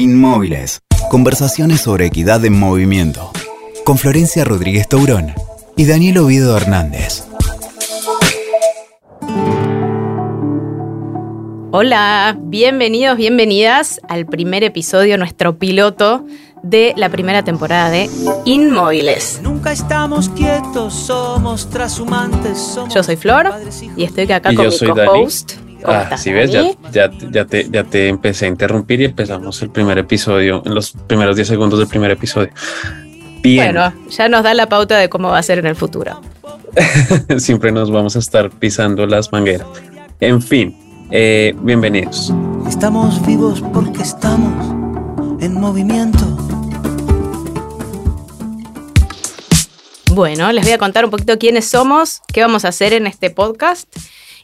Inmóviles. Conversaciones sobre equidad en movimiento. Con Florencia Rodríguez Taurón y Daniel Ovido Hernández. Hola, bienvenidos, bienvenidas al primer episodio, nuestro piloto de la primera temporada de Inmóviles. Nunca estamos quietos, somos trashumantes. Somos Yo soy Flor y estoy acá Y con yo mi soy co-host. ¿Cómo Ah, si ves, ya, Dani? ya, ya, te, ya te empecé a interrumpir y empezamos el primer episodio, en los primeros 10 segundos del primer episodio. Bien, Bueno, ya nos da la pauta de cómo va a ser en el futuro. siempre nos vamos a estar pisando las mangueras. En fin, eh, bienvenidos. Estamos vivos porque estamos en movimiento. Bueno, les voy a contar un poquito quiénes somos, qué vamos a hacer en este podcast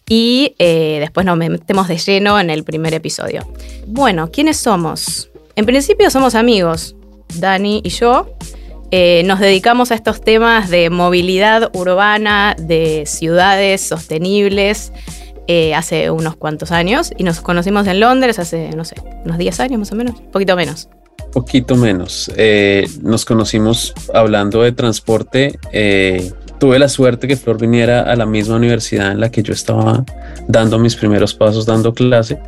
y eh, después nos metemos de lleno en el primer episodio. Bueno, ¿quiénes somos? En principio somos amigos, Dani y yo. Eh, nos dedicamos a estos temas de movilidad urbana, de ciudades sostenibles, eh, hace unos cuantos años y nos conocimos en Londres hace, no sé, unos 10 años más o menos, poquito menos. Poquito menos. Nos conocimos hablando de transporte. Tuve la suerte que Flor viniera a la misma universidad en la que yo estaba dando mis primeros pasos, dando clase,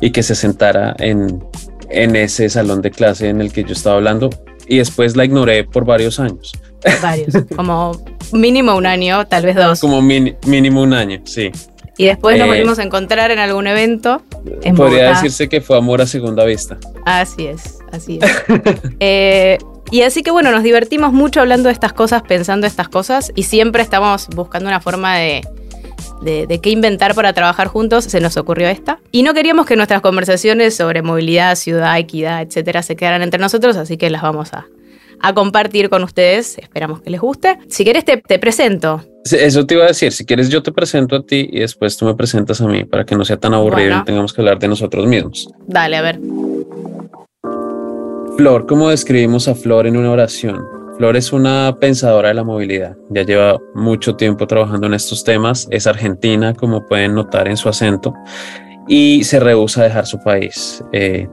y que se sentara en, en ese salón de clase en el que yo estaba hablando. Y después la ignoré por varios años, Varios, como mínimo un año, tal vez dos. como mini- mínimo un año, sí. Y después nos Eh, volvimos a encontrar en algún evento. En Podría Bogotá. decirse que fue amor a segunda vista. Así es, así es. Eh, y así que bueno, nos divertimos mucho hablando de estas cosas, pensando estas cosas, y siempre estamos buscando una forma de, de, de qué inventar para trabajar juntos. Se nos ocurrió esta. Y no queríamos que nuestras conversaciones sobre movilidad, ciudad, equidad, etcétera, se quedaran entre nosotros, así que las vamos a, a compartir con ustedes. Esperamos que les guste. Si querés, te, te presento. Eso te iba a decir, si quieres yo te presento a ti y después tú me presentas a mí para que no sea tan aburrido Bueno. y tengamos que hablar de nosotros mismos. Dale, a ver. Flor, ¿cómo describimos a Flor en una oración? Flor es una pensadora de la movilidad, ya lleva mucho tiempo trabajando en estos temas, es argentina, como pueden notar en su acento, y se rehúsa a dejar su país. Eh,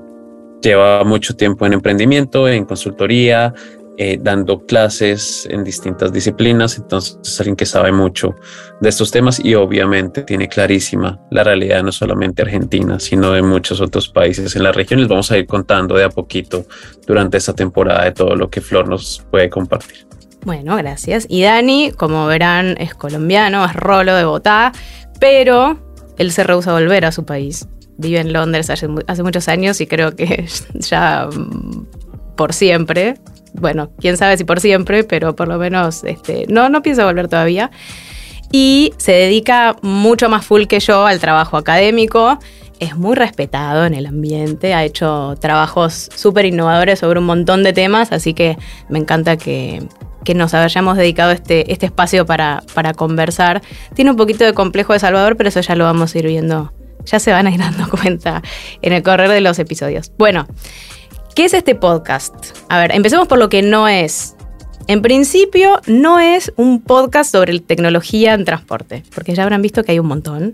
lleva mucho tiempo en emprendimiento, en consultoría, eh, dando clases en distintas disciplinas, entonces es alguien que sabe mucho de estos temas y obviamente tiene clarísima la realidad no solamente argentina, sino de muchos otros países en la región. Les vamos a ir contando de a poquito durante esta temporada de todo lo que Flor nos puede compartir. Bueno, gracias. Y Dani, como verán, es colombiano, es rolo de Bogotá, pero él se rehúsa a volver a su país. Vive en Londres hace, hace muchos años y creo que ya por siempre. Bueno, quién sabe si por siempre, pero por lo menos este, no, no piensa volver todavía. Y se dedica mucho más full que yo al trabajo académico. Es muy respetado en el ambiente, ha hecho trabajos súper innovadores sobre un montón de temas, así que me encanta que, que nos hayamos dedicado este, este espacio para, para conversar. Tiene un poquito de complejo de Salvador, pero eso ya lo vamos a ir viendo, ya se van a ir dando cuenta en el correr de los episodios. Bueno, ¿qué es este podcast? A ver, empecemos por lo que no es. En principio, no es un podcast sobre tecnología en transporte, porque ya habrán visto que hay un montón.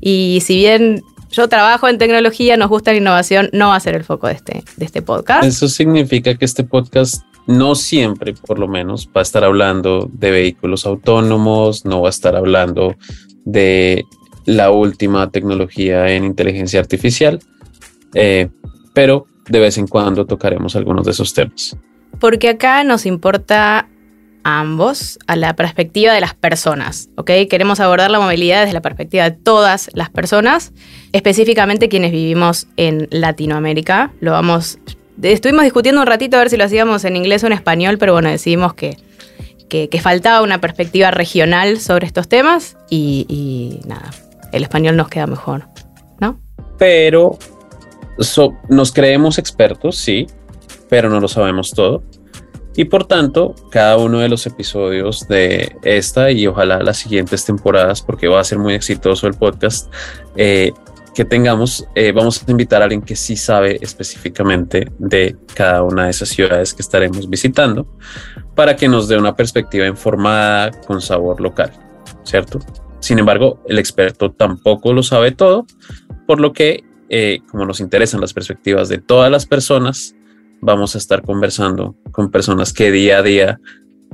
Y si bien yo trabajo en tecnología, nos gusta la innovación, no va a ser el foco de este, de este podcast. Eso significa que este podcast no siempre, por lo menos, va a estar hablando de vehículos autónomos, no va a estar hablando de la última tecnología en inteligencia artificial, eh, pero de vez en cuando tocaremos algunos de esos temas. Porque acá nos importa a ambos, a la perspectiva de las personas, ¿ok? Queremos abordar la movilidad desde la perspectiva de todas las personas, específicamente quienes vivimos en Latinoamérica. Lo vamos... Estuvimos discutiendo un ratito a ver si lo hacíamos en inglés o en español, pero bueno, decidimos que, que, que faltaba una perspectiva regional sobre estos temas y, y nada, el español nos queda mejor, ¿no? Pero so- nos creemos expertos, sí, pero no lo sabemos todo. Y por tanto, cada uno de los episodios de esta y ojalá las siguientes temporadas, porque va a ser muy exitoso el podcast, eh, que tengamos, eh, vamos a invitar a alguien que sí sabe específicamente de cada una de esas ciudades que estaremos visitando para que nos dé una perspectiva informada con sabor local, ¿cierto? Sin embargo, el experto tampoco lo sabe todo, por lo que eh, como nos interesan las perspectivas de todas las personas, vamos a estar conversando con personas que día a día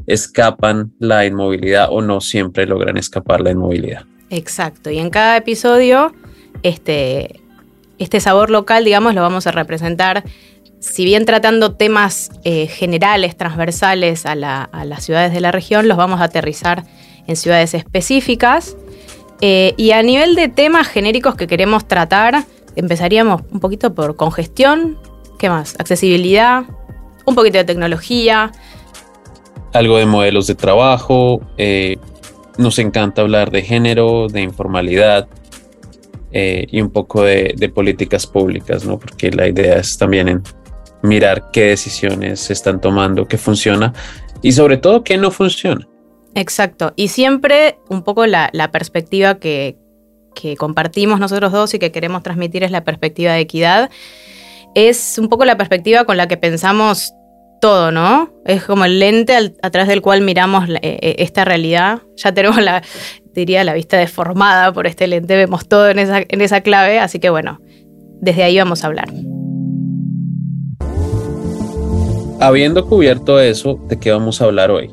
escapan la inmovilidad o no siempre logran escapar la inmovilidad. Exacto, y en cada episodio, este, este sabor local, digamos, lo vamos a representar, si bien tratando temas eh, generales, transversales a, las ciudades de la región, los vamos a aterrizar en ciudades específicas. Eh, y a nivel de temas genéricos que queremos tratar, empezaríamos un poquito por congestión, ¿qué más? Accesibilidad, un poquito de tecnología. Algo de modelos de trabajo, eh, nos encanta hablar de género, de informalidad eh, y un poco de, políticas públicas, ¿no? Porque la idea es también en mirar qué decisiones se están tomando, qué funciona y sobre todo qué no funciona. Exacto. Y siempre un poco la, perspectiva que, que compartimos nosotros dos y que queremos transmitir es la perspectiva de equidad. Es un poco la perspectiva con la que pensamos todo, ¿no? Es como el lente a través del cual miramos eh, eh, esta realidad. Ya tenemos la, diría, la vista deformada por este lente, vemos todo en esa, en esa clave, así que bueno, desde ahí vamos a hablar. Habiendo cubierto eso, ¿de qué vamos a hablar hoy?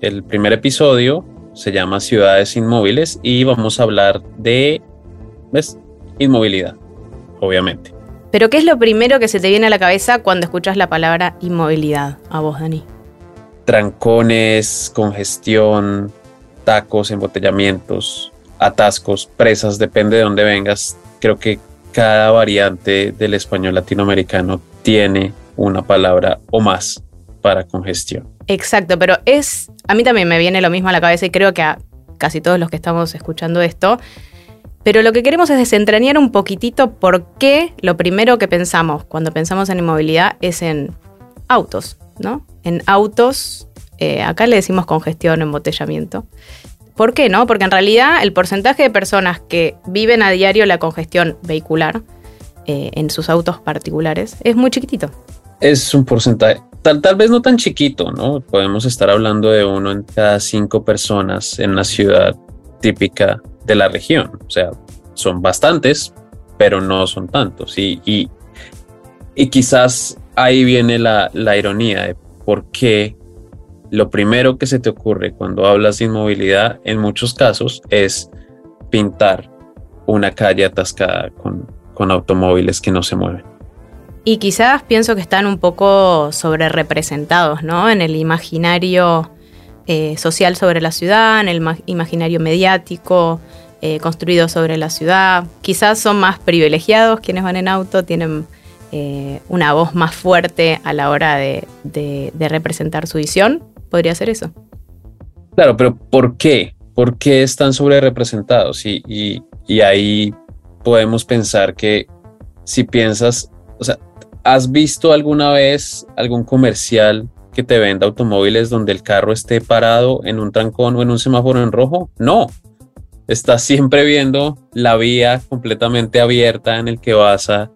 El primer episodio se llama Ciudades Inmóviles y vamos a hablar de, ¿ves? Inmovilidad, obviamente. Pero ¿qué es lo primero que se te viene a la cabeza cuando escuchas la palabra inmovilidad a vos, Dani? Trancones, congestión, tacos, embotellamientos, atascos, presas, depende de dónde vengas. Creo que cada variante del español latinoamericano tiene una palabra o más para congestión. Exacto, pero es, a mí también me viene lo mismo a la cabeza y creo que a casi todos los que estamos escuchando esto, pero lo que queremos es desentrañar un poquitito por qué lo primero que pensamos cuando pensamos en inmovilidad es en autos, ¿no? En autos, eh, acá le decimos congestión, embotellamiento. ¿Por qué no? Porque en realidad el porcentaje de personas que viven a diario la congestión vehicular eh, en sus autos particulares es muy chiquitito. Es un porcentaje, tal, tal vez no tan chiquito, ¿no? Podemos estar hablando de uno en cada cinco personas en una ciudad típica de la región. O sea, son bastantes, pero no son tantos. Y, y, quizás ahí viene la, la, ironía de por qué lo primero que se te ocurre cuando hablas de inmovilidad en muchos casos es pintar una calle atascada con, con automóviles que no se mueven. Y quizás pienso que están un poco sobre representados, ¿no? En el imaginario eh, social sobre la ciudad, en el imaginario mediático eh, construido sobre la ciudad. Quizás son más privilegiados quienes van en auto, tienen eh, una voz más fuerte a la hora de, representar su visión. ¿Podría ser eso? Claro, pero ¿por qué? ¿Por qué están sobre representados? y ahí podemos pensar que si piensas, o sea, ¿has visto alguna vez algún comercial que te venda automóviles donde el carro esté parado en un trancón o en un semáforo en rojo. No, estás siempre viendo la vía completamente abierta en el que vas a,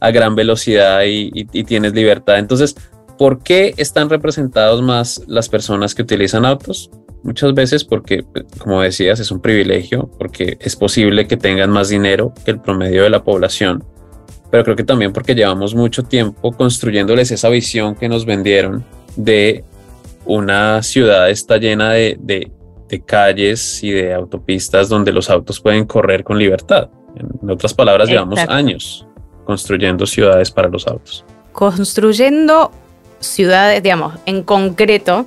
gran velocidad y, tienes libertad. Entonces, ¿por qué están representados más las personas que utilizan autos? Muchas veces porque, como decías, es un privilegio, porque es posible que tengan más dinero que el promedio de la población, pero creo que también porque llevamos mucho tiempo construyéndoles esa visión que nos vendieron de una ciudad está llena de, calles y de autopistas donde los autos pueden correr con libertad. En otras palabras, llevamos años construyendo ciudades para los autos. Construyendo ciudades, digamos, en concreto,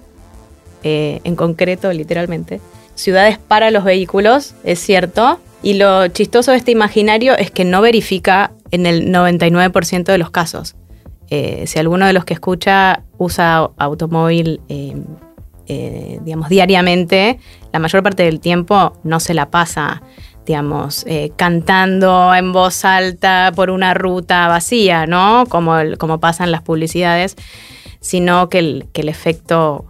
eh, en concreto, literalmente, ciudades para los vehículos, es cierto. Y lo chistoso de este imaginario es que no verifica en el 99% de los casos. Eh, si alguno de los que escucha usa automóvil, eh, eh, digamos, diariamente, la mayor parte del tiempo no se la pasa, digamos, cantando en voz alta por una ruta vacía, ¿no? Como, como pasa en las publicidades, sino que el, el efecto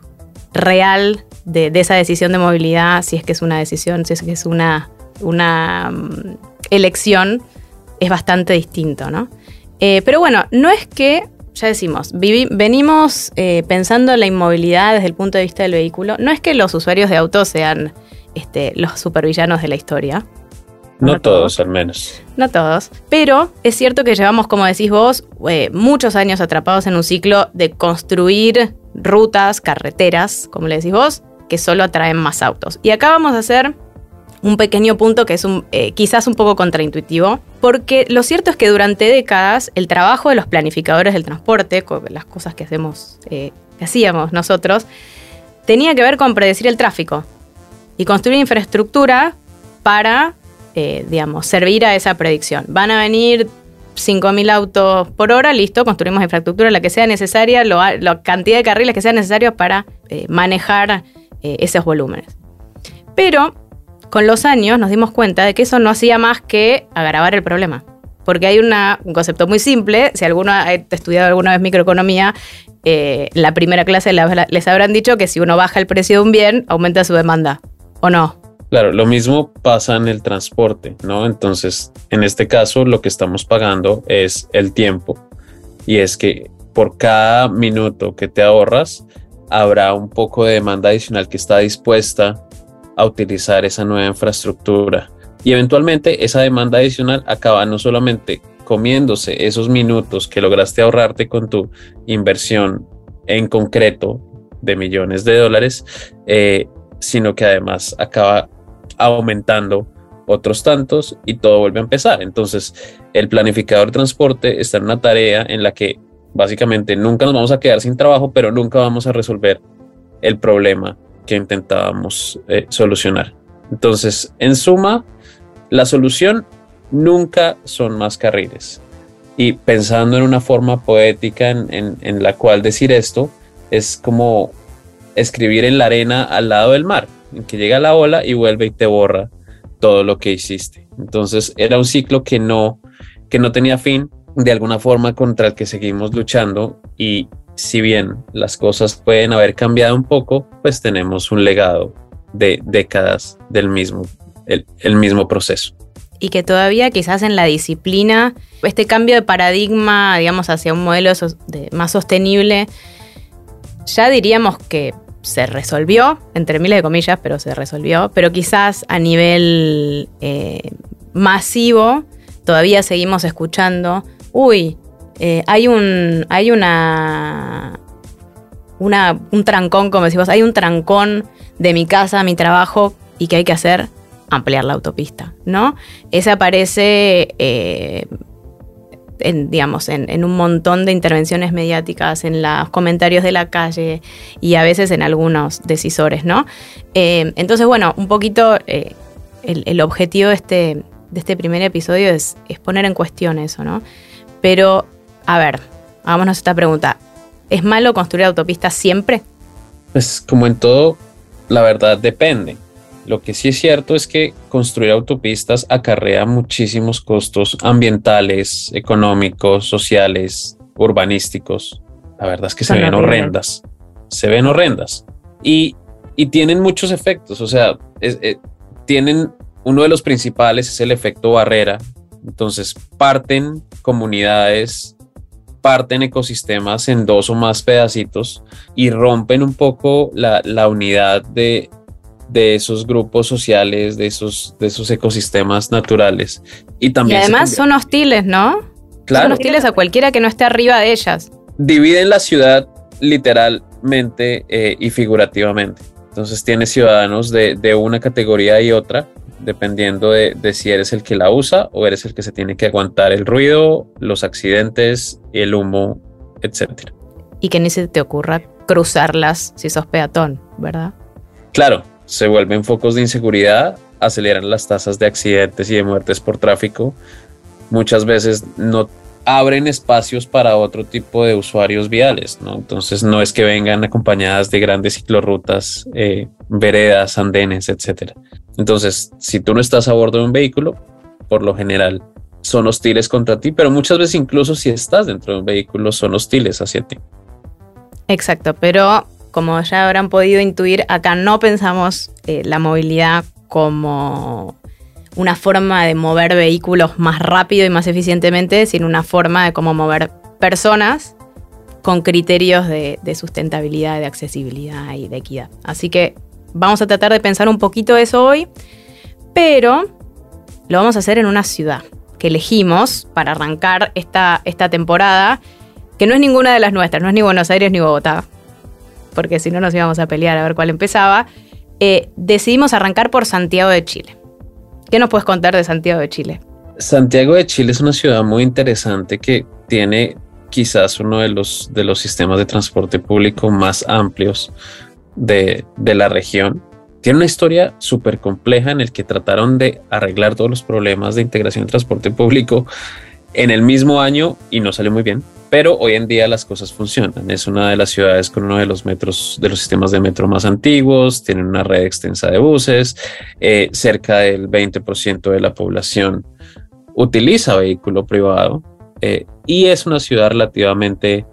real de, esa decisión de movilidad, si es que es una decisión, si es que es una, una mm, elección, es bastante distinto, ¿no? pero bueno, no es que ya decimos, venimos eh, pensando en la inmovilidad desde el punto de vista del vehículo. No es que los usuarios de autos sean este, los supervillanos de la historia. No, todos, al menos. No todos. Pero es cierto que llevamos, como decís vos, eh, muchos años atrapados en un ciclo de construir rutas, carreteras, como le decís vos, que solo atraen más autos. Y acá vamos a hacer un pequeño punto que es eh, quizás un poco contraintuitivo, porque lo cierto es que durante décadas el trabajo de los planificadores del transporte, las cosas que hacemos, eh, que hacíamos nosotros, tenía que ver con predecir el tráfico y construir infraestructura para eh, digamos, servir a esa predicción. Van a venir 5.000 autos por hora, listo, construimos infraestructura, la que sea necesaria, la cantidad de carriles que sean necesarios para manejar esos volúmenes. Pero con los años nos dimos cuenta de que eso no hacía más que agravar el problema. Porque hay un concepto muy simple, si alguno ha estudiado alguna vez microeconomía, la primera clase les habrán dicho que si uno baja el precio de un bien, aumenta su demanda, ¿o no? Claro, lo mismo pasa en el transporte, ¿no? Entonces, en este caso, lo que estamos pagando es el tiempo. Y es que por cada minuto que te ahorras, habrá un poco de demanda adicional que está dispuesta a utilizar esa nueva infraestructura. Y eventualmente esa demanda adicional acaba no solamente comiéndose esos minutos que lograste ahorrarte con tu inversión en concreto de millones de dólares, eh, sino que además acaba aumentando otros tantos y todo vuelve a empezar. Entonces, el planificador de transporte está en una tarea en la que básicamente nunca nos vamos a quedar sin trabajo, pero nunca vamos a resolver el problema que intentábamos eh, solucionar. Entonces, en suma, la solución nunca son más carriles. Y pensando en una forma poética en, en la cual decir esto, es como escribir en la arena al lado del mar en que llega la ola y vuelve y te borra todo lo que hiciste. Entonces era un ciclo que no, que no tenía fin, de alguna forma contra el que seguimos luchando y si bien las cosas pueden haber cambiado un poco, pues tenemos un legado de décadas del mismo, el, mismo proceso. Y que todavía quizás en la disciplina, este cambio de paradigma, digamos, hacia un modelo más sostenible, ya diríamos que se resolvió, entre miles de comillas, pero se resolvió, pero quizás a nivel eh, masivo todavía seguimos escuchando, uy, eh, hay un, hay una, un trancón, como decimos, hay un trancón de mi casa mi trabajo y que hay que hacer ampliar la autopista, ¿no? Ese aparece eh, en, digamos, en, un montón de intervenciones mediáticas, en los comentarios de la calle y a veces en algunos decisores, ¿no? Eh, entonces, bueno, un poquito eh, el, objetivo de este, de este primer episodio es, es poner en cuestión eso, ¿no? Pero, a ver, hagámonos esta pregunta. ¿Es malo construir autopistas siempre? Pues como en todo, la verdad depende. Lo que sí es cierto es que construir autopistas acarrea muchísimos costos ambientales, económicos, sociales, urbanísticos. La verdad es que se ven horrendas. Se ven horrendas. Y, tienen muchos efectos. O sea, eh, tienen uno de los principales es el efecto barrera. Entonces parten comunidades, parten ecosistemas en dos o más pedacitos y rompen un poco la, la unidad de, de esos grupos sociales, de esos, de esos ecosistemas naturales. Y también. además son hostiles, ¿no? Claro. Son hostiles a cualquiera que no esté arriba de ellas. Dividen la ciudad literalmente eh, y figurativamente. Entonces tiene ciudadanos de, una categoría y otra, dependiendo de, de, si eres el que la usa o eres el que se tiene que aguantar el ruido, los accidentes, el humo, etc. Y que ni se te ocurra cruzarlas si sos peatón, ¿verdad? Claro, se vuelven focos de inseguridad, aceleran las tasas de accidentes y de muertes por tráfico. Muchas veces no abren espacios para otro tipo de usuarios viales, ¿no? Entonces no es que vengan acompañadas de grandes ciclorrutas, eh, veredas, andenes, etcétera. Entonces, si tú no estás a bordo de un vehículo, por lo general son hostiles contra ti, pero muchas veces incluso si estás dentro de un vehículo son hostiles hacia ti. Exacto, pero como ya habrán podido intuir, acá no pensamos eh, la movilidad como una forma de mover vehículos más rápido y más eficientemente, sino una forma de cómo mover personas con criterios de, sustentabilidad, de accesibilidad y de equidad. Así que vamos a tratar de pensar un poquito eso hoy, pero lo vamos a hacer en una ciudad que elegimos para arrancar esta, esta temporada, que no es ninguna de las nuestras, no es ni Buenos Aires ni Bogotá, porque si no nos íbamos a pelear a ver cuál empezaba. Eh, decidimos arrancar por Santiago de Chile. ¿Qué nos puedes contar de Santiago de Chile? Santiago de Chile es una ciudad muy interesante que tiene quizás uno de los, de los sistemas de transporte público más amplios de, de la región. Tiene una historia súper compleja en el que trataron de arreglar todos los problemas de integración de transporte público en el mismo año y no salió muy bien. Pero hoy en día las cosas funcionan. Es una de las ciudades con uno de los metros, de los sistemas de metro más antiguos, tienen una red extensa de buses, eh, cerca del 20% de la población utiliza vehículo privado eh, y es una ciudad relativamente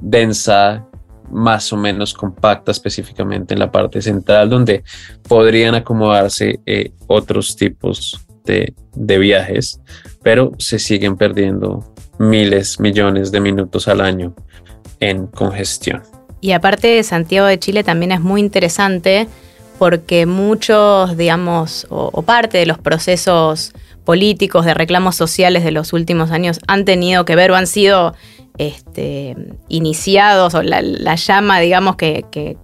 densa, más o menos compacta específicamente en la parte central donde podrían acomodarse eh, otros tipos de, de, viajes, pero se siguen perdiendo miles, millones de minutos al año en congestión. Y aparte Santiago de Chile también es muy interesante porque muchos, digamos, o, o parte de los procesos políticos, de reclamos sociales de los últimos años han tenido que ver o han sido este, iniciados, o la, llama, digamos, que, que,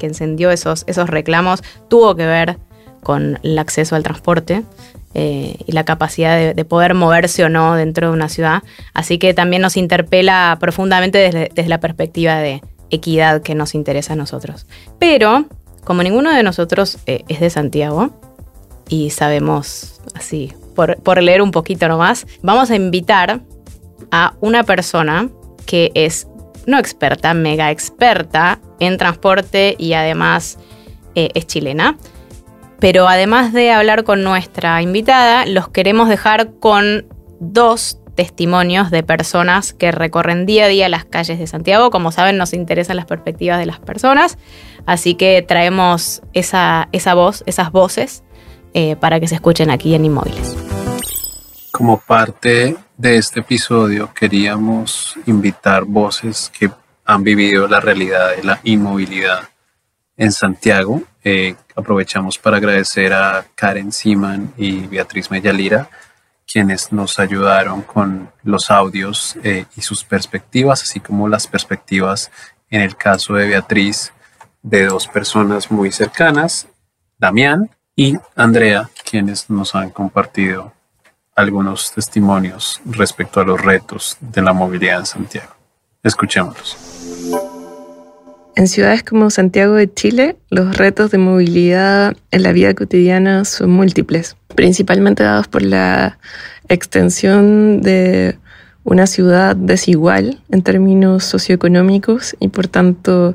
encendió esos, esos reclamos, tuvo que ver con el acceso al transporte. Eh, y la capacidad de, de, poder moverse o no dentro de una ciudad. Así que también nos interpela profundamente desde, la perspectiva de equidad que nos interesa a nosotros. Pero, como ninguno de nosotros eh, es de Santiago, y sabemos así por, leer un poquito nomás, vamos a invitar a una persona que es no experta, mega experta en transporte y además eh, es chilena. Pero además de hablar con nuestra invitada, los queremos dejar con dos testimonios de personas que recorren día a día las calles de Santiago. Como saben, nos interesan las perspectivas de las personas, así que traemos esa, esa voz, esas voces, eh, para que se escuchen aquí en Inmóviles. Como parte de este episodio queríamos invitar voces que han vivido la realidad de la inmovilidad en Santiago. Eh, aprovechamos para agradecer a Karen Siman y Beatriz Mellalira, quienes nos ayudaron con los audios eh, y sus perspectivas, así como las perspectivas en el caso de Beatriz de dos personas muy cercanas, Damián y Andrea, quienes nos han compartido algunos testimonios respecto a los retos de la movilidad en Santiago. Escuchémoslos. En ciudades como Santiago de Chile, los retos de movilidad en la vida cotidiana son múltiples, principalmente dados por la extensión de una ciudad desigual en términos socioeconómicos y por tanto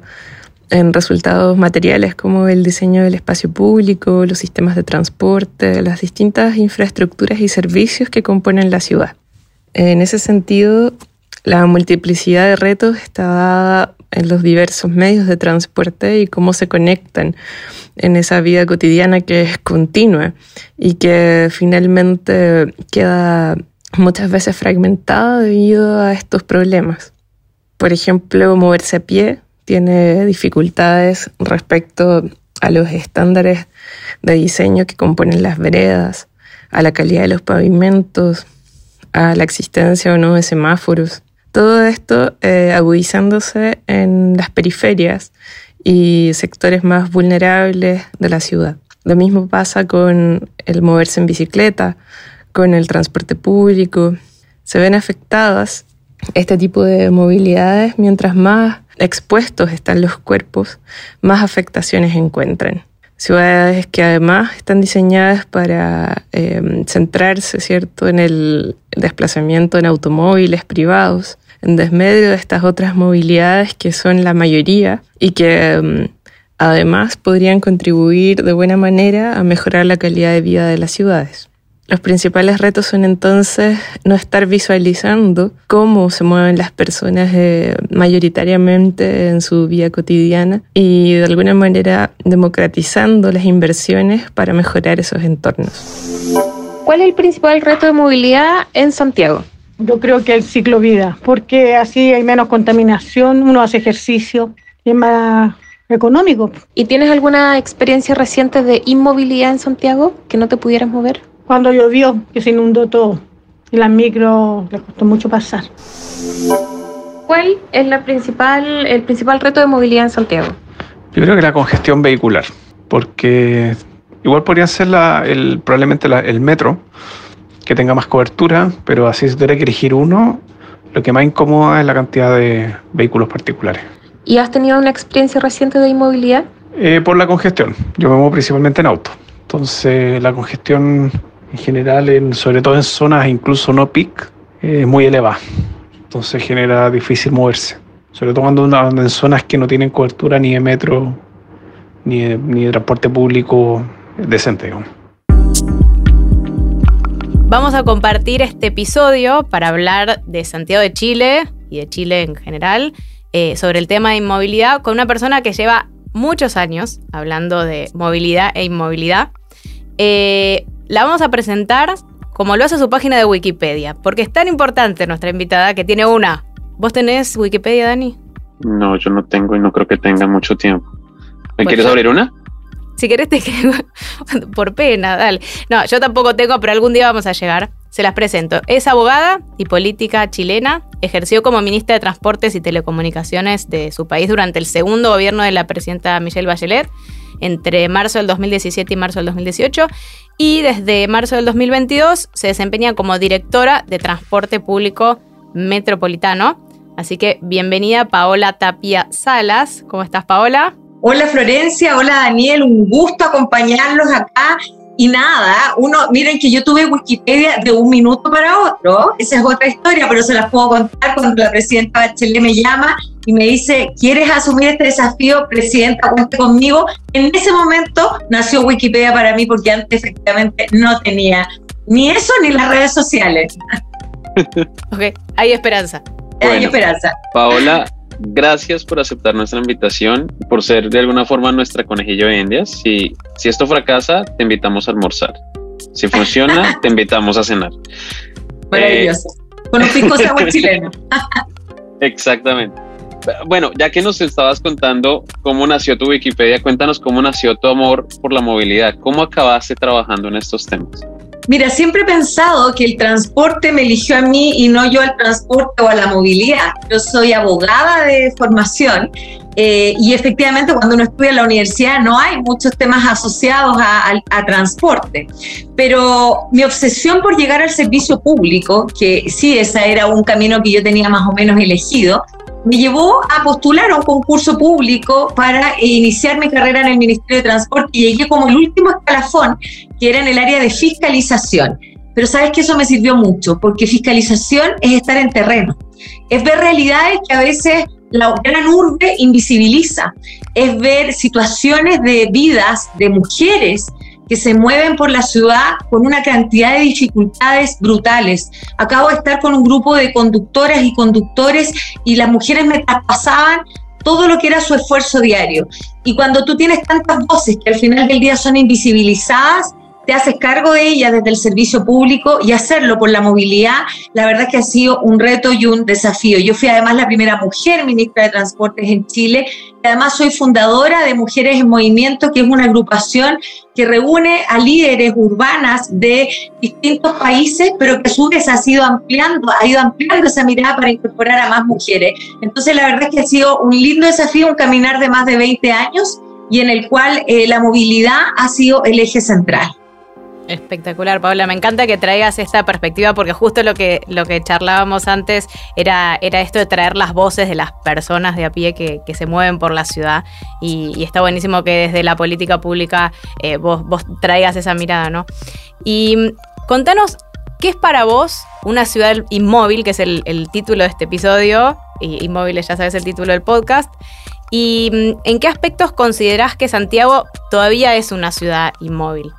en resultados materiales como el diseño del espacio público, los sistemas de transporte, las distintas infraestructuras y servicios que componen la ciudad. En ese sentido, la multiplicidad de retos está dada en los diversos medios de transporte y cómo se conectan en esa vida cotidiana que es continua y que finalmente queda muchas veces fragmentada debido a estos problemas. Por ejemplo, moverse a pie tiene dificultades respecto a los estándares de diseño que componen las veredas, a la calidad de los pavimentos, a la existencia o no de semáforos. Todo esto eh, agudizándose en las periferias y sectores más vulnerables de la ciudad. Lo mismo pasa con el moverse en bicicleta, con el transporte público. Se ven afectadas este tipo de movilidades mientras más expuestos están los cuerpos, más afectaciones encuentran. Ciudades que además están diseñadas para em, centrarse ¿cierto? en el desplazamiento en automóviles privados, en desmedio de estas otras movilidades que son la mayoría y que em, además podrían contribuir de buena manera a mejorar la calidad de vida de las ciudades. Los principales retos son entonces no estar visualizando cómo se mueven las personas eh, mayoritariamente en su vida cotidiana y de alguna manera democratizando las inversiones para mejorar esos entornos. ¿Cuál es el principal reto de movilidad en Santiago? Yo creo que el ciclo vida, porque así hay menos contaminación, uno hace ejercicio y es más económico. ¿Y tienes alguna experiencia reciente de inmovilidad en Santiago que no te pudieras mover? Cuando llovió, que se inundó todo. Y las micro les costó mucho pasar. ¿Cuál es la principal, el principal reto de movilidad en Santiago? Yo creo que la congestión vehicular, porque igual podría ser la, el, probablemente la- el metro, que tenga más cobertura, pero así si tuviera que elegir uno, lo que más incomoda es la cantidad de vehículos particulares. ¿Y has tenido una experiencia reciente de inmovilidad? Eh, por la congestión, yo me muevo principalmente en auto, entonces la congestión en general, en- sobre todo en zonas incluso no peak, eh, es muy elevada, entonces genera difícil moverse, sobre todo cuando en zonas que no tienen cobertura ni de metro ni de, transporte público decente. Vamos a compartir este episodio para hablar de Santiago de Chile y de Chile en general eh, sobre el tema de inmovilidad con una persona que lleva muchos años hablando de movilidad e inmovilidad. Eh, la vamos a presentar como lo hace su página de Wikipedia, porque es tan importante nuestra invitada que tiene una. ¿Vos tenés Wikipedia, Dani? No, yo no tengo y no creo que tenga mucho tiempo. ¿Me quieres yo- abrir una? Si querés te escribo por pena, dale. No, yo tampoco tengo, pero algún día vamos a llegar. Se las presento. Es abogada y política chilena. Ejerció como ministra de Transportes y Telecomunicaciones de su país durante el segundo gobierno de la presidenta Michelle Bachelet, entre marzo del 2017 y marzo del 2018. Y desde marzo del 2022 se desempeña como directora de Transporte Público Metropolitano. Así que bienvenida Paola Tapia Salas. ¿Cómo estás, Paola? Hola Florencia, hola Daniel, un gusto acompañarlos acá. Y nada, uno, miren que yo tuve Wikipedia de un minuto para otro, esa es otra historia, pero se las puedo contar cuando la presidenta Bachelet me llama y me dice, ¿quieres asumir este desafío, presidenta? Cuente conmigo. En ese momento nació Wikipedia para mí porque antes efectivamente no tenía ni eso ni las redes sociales. Ok, hay esperanza. Hay Bueno. esperanza. Paola, gracias por aceptar nuestra invitación, por ser de alguna forma nuestra conejillo de indias. Si, si esto fracasa, te invitamos a almorzar. Si funciona, te invitamos a cenar. Maravilloso. Con un pisco sour chileno. Exactamente. Bueno, ya que nos estabas contando cómo nació tu Wikipedia, cuéntanos cómo nació tu amor por la movilidad. ¿Cómo acabaste trabajando en estos temas? Mira, siempre he pensado que el transporte me eligió a mí y no yo al transporte o a la movilidad. Yo soy abogada de formación eh, y efectivamente cuando uno estudia en la universidad no hay muchos temas asociados a, transporte. Pero mi obsesión por llegar al servicio público, que sí, ese era un camino que yo tenía más o menos elegido, me llevó a postular a un concurso público para iniciar mi carrera en el Ministerio de Transporte y llegué como el último escalafón, que era en el área de fiscalización. Pero sabes que eso me sirvió mucho, porque fiscalización es estar en terreno, es ver realidades que a veces la gran urbe invisibiliza, es ver situaciones de vidas de mujeres que se mueven por la ciudad con una cantidad de dificultades brutales. Acabo de estar con un grupo de conductoras y conductores y las mujeres me traspasaban todo lo que era su esfuerzo diario. Y cuando tú tienes tantas voces que al final del día son invisibilizadas, te haces cargo de ellas desde el servicio público y hacerlo por la movilidad, la verdad que ha sido un reto y un desafío. Yo fui además la primera mujer ministra de Transportes en Chile y además soy fundadora de Mujeres en Movimiento, que es una agrupación que reúne a líderes urbanas de distintos países, pero que a su vez ha sido ampliando, ha ido ampliando esa mirada para incorporar a más mujeres. Entonces la verdad es que ha sido un lindo desafío, un caminar de más de 20 años y en el cual eh, la movilidad ha sido el eje central. Espectacular, Paola. Me encanta que traigas esta perspectiva porque justo lo que, lo que charlábamos antes era, era esto de traer las voces de las personas de a pie que, que se mueven por la ciudad y, está buenísimo que desde la política pública eh, vos, vos traigas esa mirada, ¿no? Y mm, contanos, ¿qué es para vos una ciudad inmóvil, que es el, el título de este episodio? Y inmóviles, ya sabes el título del podcast. ¿Y mm, en qué aspectos considerás que Santiago todavía es una ciudad inmóvil?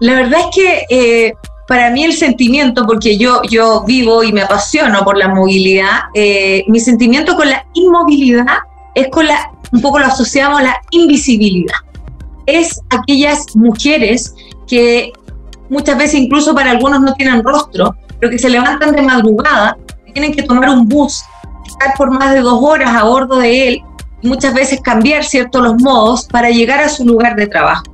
La verdad es que eh, para mí el sentimiento, porque yo, yo vivo y me apasiono por la movilidad, eh, mi sentimiento con la inmovilidad es con la, un poco lo asociamos a la invisibilidad. Es aquellas mujeres que muchas veces incluso para algunos no tienen rostro, pero que se levantan de madrugada, tienen que tomar un bus, estar por más de dos horas a bordo de él, y muchas veces cambiar ciertos los modos para llegar a su lugar de trabajo.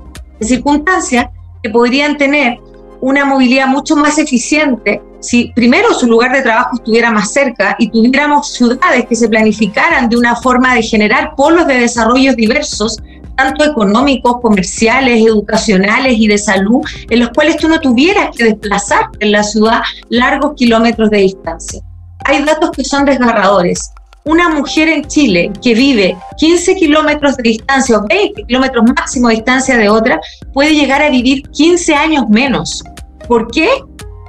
De circunstancias que podrían tener una movilidad mucho más eficiente si primero su lugar de trabajo estuviera más cerca y tuviéramos ciudades que se planificaran de una forma de generar polos de desarrollo diversos, tanto económicos, comerciales, educacionales y de salud, en los cuales tú no tuvieras que desplazarte en la ciudad largos kilómetros de distancia. Hay datos que son desgarradores. Una mujer en Chile que vive 15 kilómetros de distancia o 20 kilómetros máximo de distancia de otra puede llegar a vivir 15 años menos. ¿Por qué?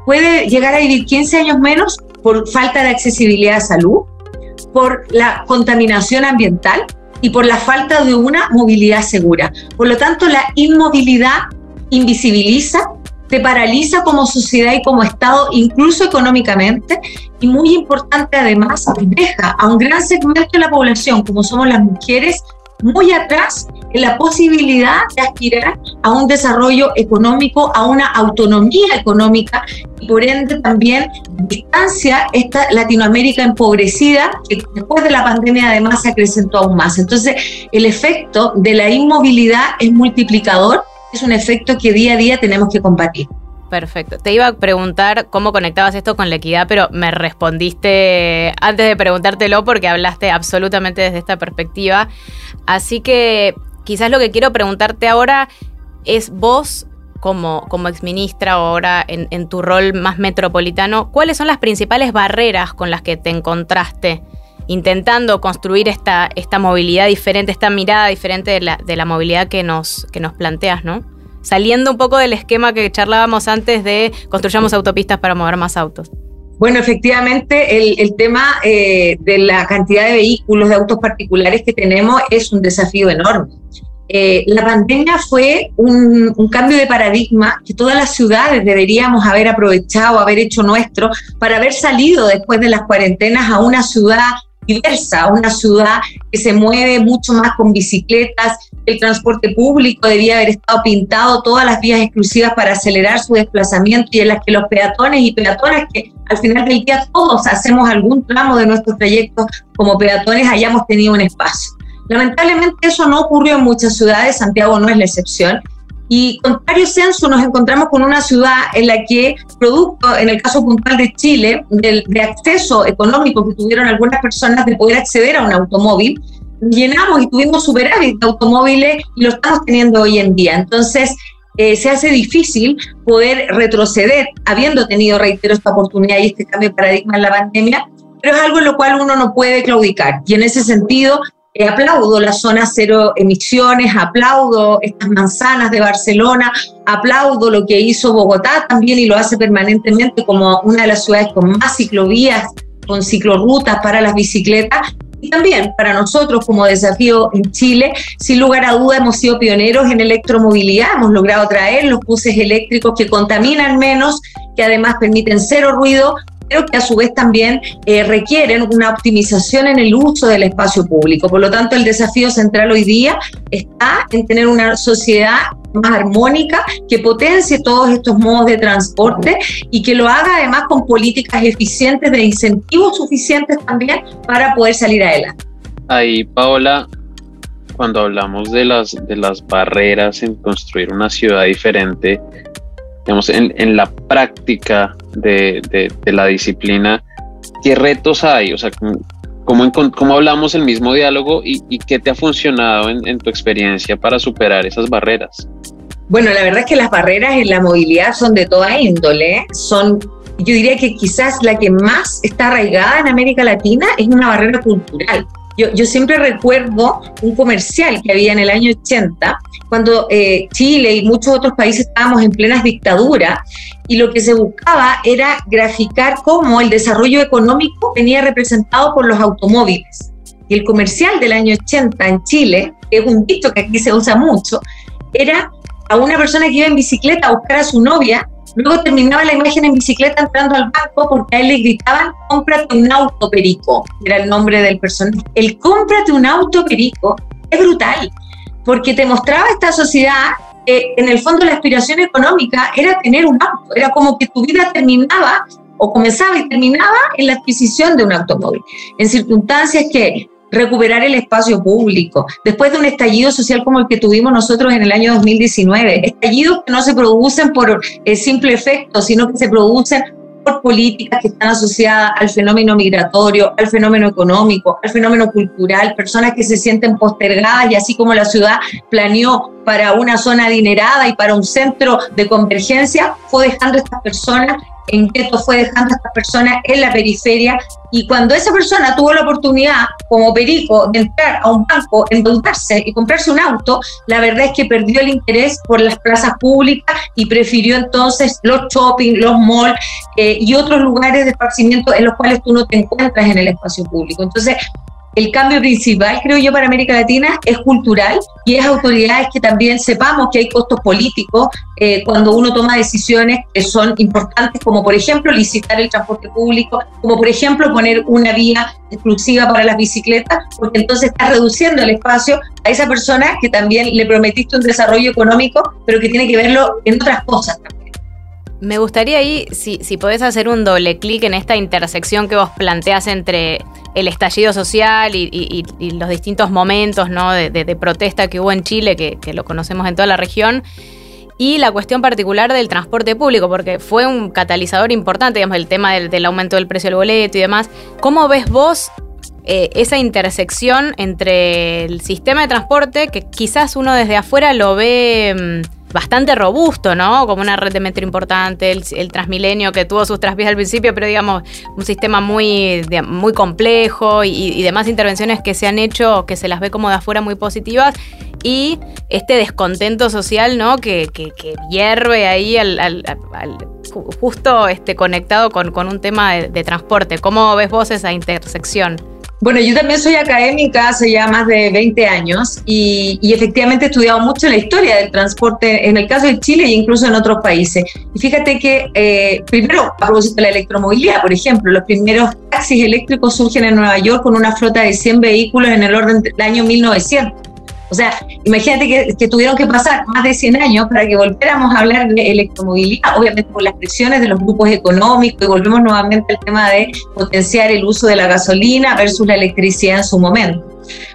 Puede llegar a vivir 15 años menos por falta de accesibilidad a salud, por la contaminación ambiental y por la falta de una movilidad segura. Por lo tanto, la inmovilidad invisibiliza, te paraliza como sociedad y como Estado, incluso económicamente, y muy importante además, deja a un gran segmento de la población, como somos las mujeres, muy atrás en la posibilidad de aspirar a un desarrollo económico, a una autonomía económica y por ende también distancia esta Latinoamérica empobrecida que después de la pandemia además se acrecentó aún más. Entonces el efecto de la inmovilidad es multiplicador, es un efecto que día a día tenemos que combatir. Perfecto. Te iba a preguntar cómo conectabas esto con la equidad, pero me respondiste antes de preguntártelo porque hablaste absolutamente desde esta perspectiva. Así que quizás lo que quiero preguntarte ahora es vos como, como exministra ahora en, en tu rol más metropolitano, ¿cuáles son las principales barreras con las que te encontraste intentando construir esta, esta movilidad diferente, esta mirada diferente de la, de la movilidad que nos, que nos planteas, ¿no? saliendo un poco del esquema que charlábamos antes de construyamos autopistas para mover más autos. Bueno, efectivamente, el, tema eh, de la cantidad de vehículos, de autos particulares que tenemos es un desafío enorme. Eh, la pandemia fue un, un, cambio de paradigma que todas las ciudades deberíamos haber aprovechado, haber hecho nuestro, para haber salido después de las cuarentenas a una ciudad diversa, una ciudad que se mueve mucho más con bicicletas, el transporte público debía haber estado pintado, todas las vías exclusivas para acelerar su desplazamiento y en las que los peatones y peatonas que al final del día todos hacemos algún tramo de nuestro trayecto como peatones hayamos tenido un espacio. Lamentablemente eso no ocurrió en muchas ciudades, Santiago no es la excepción, y contrario censo, nos encontramos con una ciudad en la que, producto, en el caso puntual de Chile, del, de acceso económico que tuvieron algunas personas de poder acceder a un automóvil, llenamos y tuvimos superávit de automóviles y lo estamos teniendo hoy en día. Entonces, eh, se hace difícil poder retroceder, habiendo tenido, reitero, esta oportunidad y este cambio de paradigma en la pandemia, pero es algo en lo cual uno no puede claudicar. Y en ese sentido, eh, aplaudo la zona cero emisiones, aplaudo estas manzanas de Barcelona, aplaudo lo que hizo Bogotá también y lo hace permanentemente como una de las ciudades con más ciclovías, con ciclorrutas para las bicicletas. Y también para nosotros como desafío en Chile, sin lugar a duda hemos sido pioneros en electromovilidad, hemos logrado traer los buses eléctricos que contaminan menos, que además permiten cero ruido, pero que a su vez también eh, requieren una optimización en el uso del espacio público. Por lo tanto, el desafío central hoy día está en tener una sociedad más armónica, que potencie todos estos modos de transporte y que lo haga además con políticas eficientes de incentivos suficientes también para poder salir adelante. Ahí, Paola, cuando hablamos de las, de las barreras en construir una ciudad diferente, digamos, en, en la práctica de, de, la disciplina, ¿qué retos hay? O sea, ¿cómo, cómo hablamos el mismo diálogo y, y qué te ha funcionado en, en, tu experiencia para superar esas barreras? Bueno, la verdad es que las barreras en la movilidad son de toda índole, son yo diría que quizás la que más está arraigada en América Latina es una barrera cultural. Yo, yo siempre recuerdo un comercial que había en el año 80, cuando eh, Chile y muchos otros países estábamos en plenas dictaduras, y lo que se buscaba era graficar cómo el desarrollo económico venía representado por los automóviles. Y el comercial del año 80 en Chile, que es un dicho que aquí se usa mucho, era a una persona que iba en bicicleta a buscar a su novia Luego terminaba la imagen en bicicleta entrando al banco porque a él le gritaban, cómprate un auto perico, era el nombre del personaje. El cómprate un auto perico es brutal, porque te mostraba esta sociedad que en el fondo la aspiración económica era tener un auto, era como que tu vida terminaba o comenzaba y terminaba en la adquisición de un automóvil, en circunstancias que recuperar el espacio público. Después de un estallido social como el que tuvimos nosotros en el año 2019, estallidos que no se producen por el simple efecto, sino que se producen por políticas que están asociadas al fenómeno migratorio, al fenómeno económico, al fenómeno cultural, personas que se sienten postergadas y así como la ciudad planeó para una zona adinerada y para un centro de convergencia, fue dejando a estas personas en guetos, fue dejando a estas personas en la periferia y cuando esa persona tuvo la oportunidad, como perico, de entrar a un banco, endeudarse y comprarse un auto, la verdad es que perdió el interés por las plazas públicas y prefirió entonces los shopping, los malls eh, y otros lugares de esparcimiento en los cuales tú no te encuentras en el espacio público. Entonces, el cambio principal, creo yo, para América Latina es cultural y es autoridades que también sepamos que hay costos políticos eh, cuando uno toma decisiones que son importantes, como por ejemplo licitar el transporte público, como por ejemplo poner una vía exclusiva para las bicicletas, porque entonces está reduciendo el espacio a esa persona que también le prometiste un desarrollo económico, pero que tiene que verlo en otras cosas también. Me gustaría ahí, si, si podés hacer un doble clic en esta intersección que vos planteas entre el estallido social y, los distintos momentos ¿no? de, protesta que hubo en Chile, que, lo conocemos en toda la región, y la cuestión particular del transporte público, porque fue un catalizador importante, digamos, el tema del, aumento del precio del boleto y demás. ¿Cómo ves vos eh, esa intersección entre el sistema de transporte, que quizás uno desde afuera lo ve... Bastante robusto, ¿no? Como una red de metro importante, el, Transmilenio que tuvo sus traspiés al principio, pero digamos, un sistema muy, muy complejo y, demás intervenciones que se han hecho, que se las ve como de afuera muy positivas, y este descontento social, ¿no? Que, que, hierve ahí al, justo este, conectado con, un tema de transporte. ¿Cómo ves vos esa intersección? Bueno, yo también soy académica hace ya más de 20 años y, efectivamente he estudiado mucho la historia del transporte en el caso de Chile e incluso en otros países. Y fíjate que, eh, primero, a propósito de la electromovilidad, por ejemplo, los primeros taxis eléctricos surgen en Nueva York con una flota de 100 vehículos en el orden del año 1900. O sea, imagínate que, tuvieron que pasar más de 100 años para que volviéramos a hablar de electromovilidad, obviamente por las presiones de los grupos económicos y volvemos nuevamente al tema de potenciar el uso de la gasolina versus la electricidad en su momento.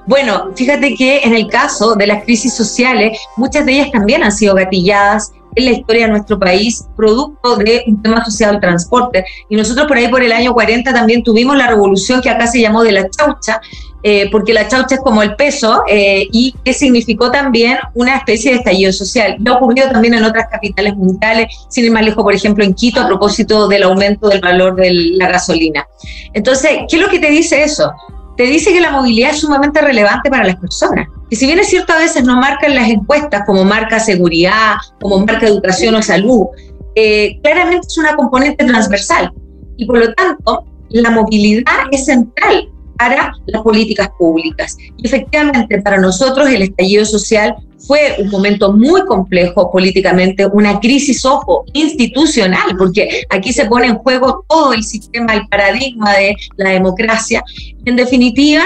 Bueno, fíjate que en el caso de las crisis sociales, muchas de ellas también han sido gatilladas en la historia de nuestro país, producto de un tema asociado al transporte. Y nosotros por ahí por el año 40 también tuvimos la revolución que acá se llamó de la chaucha, eh, porque la chaucha es como el peso eh, y que significó también una especie de estallido social. Y ha ocurrido también en otras capitales mundiales, sin ir más lejos, por ejemplo, en Quito, a propósito del aumento del valor de la gasolina. Entonces, ¿qué es lo que te dice eso? Te dice que la movilidad es sumamente relevante para las personas. Y si bien es cierto, a veces no marcan las encuestas como marca seguridad, como marca educación o salud, eh, claramente es una componente transversal. Y por lo tanto, la movilidad es central para las políticas públicas. Y efectivamente, para nosotros el estallido social fue un momento muy complejo políticamente, una crisis, ojo, institucional, porque aquí se pone en juego todo el sistema, el paradigma de la democracia. En definitiva,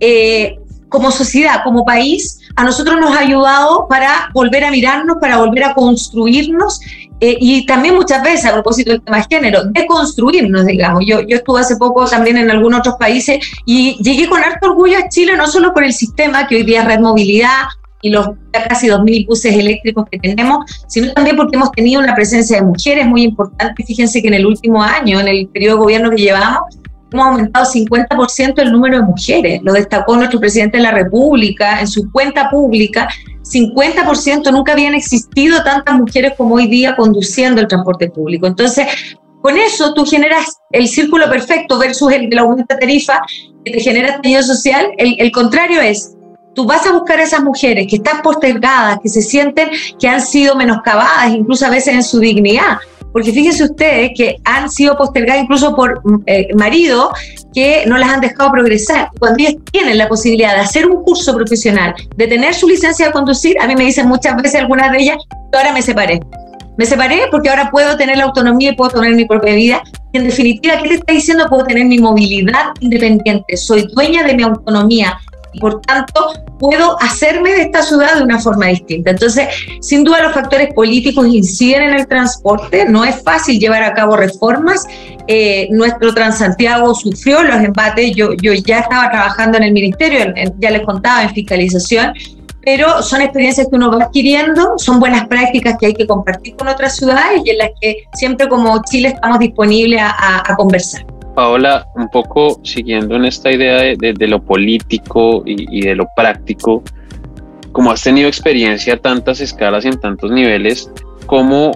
eh, como sociedad, como país, a nosotros nos ha ayudado para volver a mirarnos, para volver a construirnos eh, y también muchas veces, a propósito del tema de género, de construirnos, digamos. Yo, yo estuve hace poco también en algunos otros países y llegué con harto orgullo a Chile, no solo por el sistema, que hoy día es Red Movilidad, y los casi 2.000 buses eléctricos que tenemos, sino también porque hemos tenido una presencia de mujeres muy importante. Fíjense que en el último año, en el periodo de gobierno que llevamos, hemos aumentado 50% el número de mujeres. Lo destacó nuestro presidente de la República en su cuenta pública. 50% nunca habían existido tantas mujeres como hoy día conduciendo el transporte público. Entonces, con eso tú generas el círculo perfecto versus el, el aumento de tarifa que te genera tejido social. El, el contrario es, tú vas a buscar a esas mujeres que están postergadas, que se sienten que han sido menoscabadas, incluso a veces en su dignidad, porque fíjense ustedes que han sido postergadas incluso por eh, maridos que no las han dejado progresar. Cuando ellas tienen la posibilidad de hacer un curso profesional, de tener su licencia de conducir, a mí me dicen muchas veces algunas de ellas, ahora me separé. Me separé porque ahora puedo tener la autonomía y puedo tener mi propia vida. en definitiva, ¿qué te está diciendo? Puedo tener mi movilidad independiente. Soy dueña de mi autonomía y por tanto puedo hacerme de esta ciudad de una forma distinta. Entonces, sin duda los factores políticos inciden en el transporte, no es fácil llevar a cabo reformas. Eh, nuestro Transantiago sufrió los embates, yo, yo ya estaba trabajando en el ministerio, ya les contaba en fiscalización, pero son experiencias que uno va adquiriendo, son buenas prácticas que hay que compartir con otras ciudades y en las que siempre como Chile estamos disponibles a, conversar. Paola, un poco siguiendo en esta idea de, lo político y, de lo práctico, como has tenido experiencia a tantas escalas y en tantos niveles, ¿cómo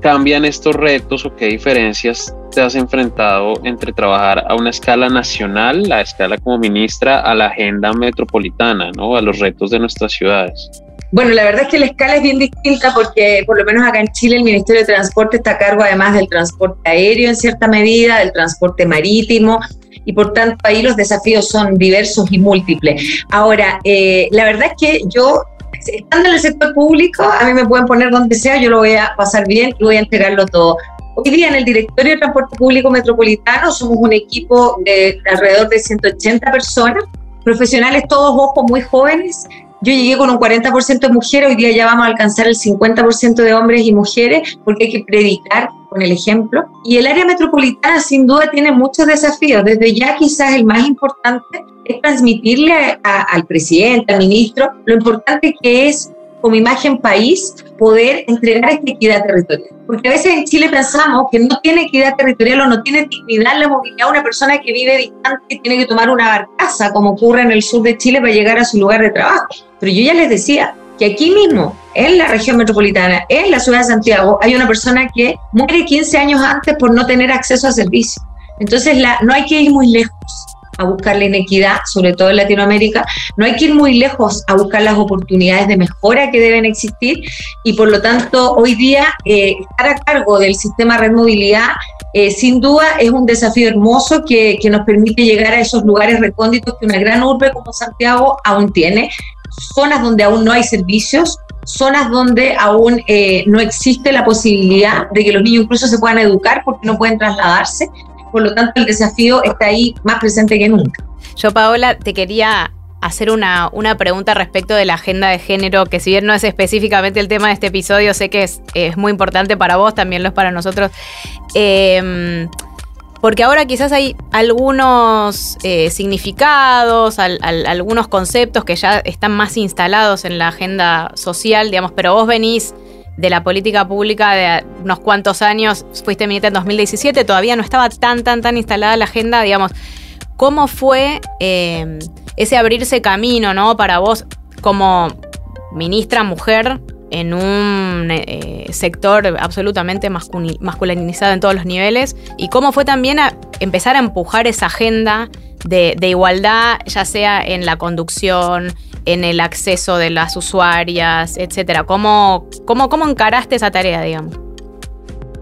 cambian estos retos o qué diferencias te has enfrentado entre trabajar a una escala nacional, la escala como ministra, a la agenda metropolitana, ¿no? a los retos de nuestras ciudades? Bueno, la verdad es que la escala es bien distinta porque por lo menos acá en Chile el Ministerio de Transporte está a cargo además del transporte aéreo en cierta medida, del transporte marítimo y por tanto ahí los desafíos son diversos y múltiples. Ahora, eh, la verdad es que yo estando en el sector público, a mí me pueden poner donde sea, yo lo voy a pasar bien y voy a entregarlo todo. Hoy día en el Directorio de Transporte Público Metropolitano somos un equipo de alrededor de 180 personas, profesionales todos ojos muy jóvenes. Yo llegué con un 40% de mujeres, hoy día ya vamos a alcanzar el 50% de hombres y mujeres porque hay que predicar con el ejemplo. Y el área metropolitana sin duda tiene muchos desafíos. Desde ya quizás el más importante es transmitirle al presidente, al ministro, lo importante que es como imagen país poder entregar esta equidad territorial. Porque a veces en Chile pensamos que no tiene equidad territorial o no tiene dignidad la movilidad una persona que vive distante tiene que tomar una barcaza, como ocurre en el sur de Chile, para llegar a su lugar de trabajo. Pero yo ya les decía que aquí mismo, en la región metropolitana, en la ciudad de Santiago, hay una persona que muere 15 años antes por no tener acceso a servicios. Entonces no hay que ir muy lejos a buscar la inequidad, sobre todo en Latinoamérica. No hay que ir muy lejos a buscar las oportunidades de mejora que deben existir y por lo tanto hoy día eh, estar a cargo del sistema Red Movilidad eh, sin duda es un desafío hermoso que, nos permite llegar a esos lugares recónditos que una gran urbe como Santiago aún tiene, zonas donde aún no hay servicios, zonas donde aún eh, no existe la posibilidad de que los niños incluso se puedan educar porque no pueden trasladarse por lo tanto el desafío está ahí más presente que nunca. Yo, Paola, te quería hacer una, una, pregunta respecto de la agenda de género, que si bien no es específicamente el tema de este episodio, sé que es, muy importante para vos, también lo es para nosotros. Em, porque ahora quizás hay algunos eh, significados, algunos conceptos que ya están más instalados en la agenda social, digamos, pero vos venís de la política pública de unos cuantos años, fuiste ministra en 2017, todavía no estaba tan, tan, tan instalada la agenda, digamos, ¿cómo fue eh, ese abrirse camino, ¿no? Para vos como ministra mujer en un eh, sector absolutamente masculinizado en todos los niveles y cómo fue también empezar a empujar esa agenda de, igualdad, ya sea en la conducción, en el acceso de las usuarias, etcétera? ¿Cómo, cómo, cómo encaraste esa tarea, digamos?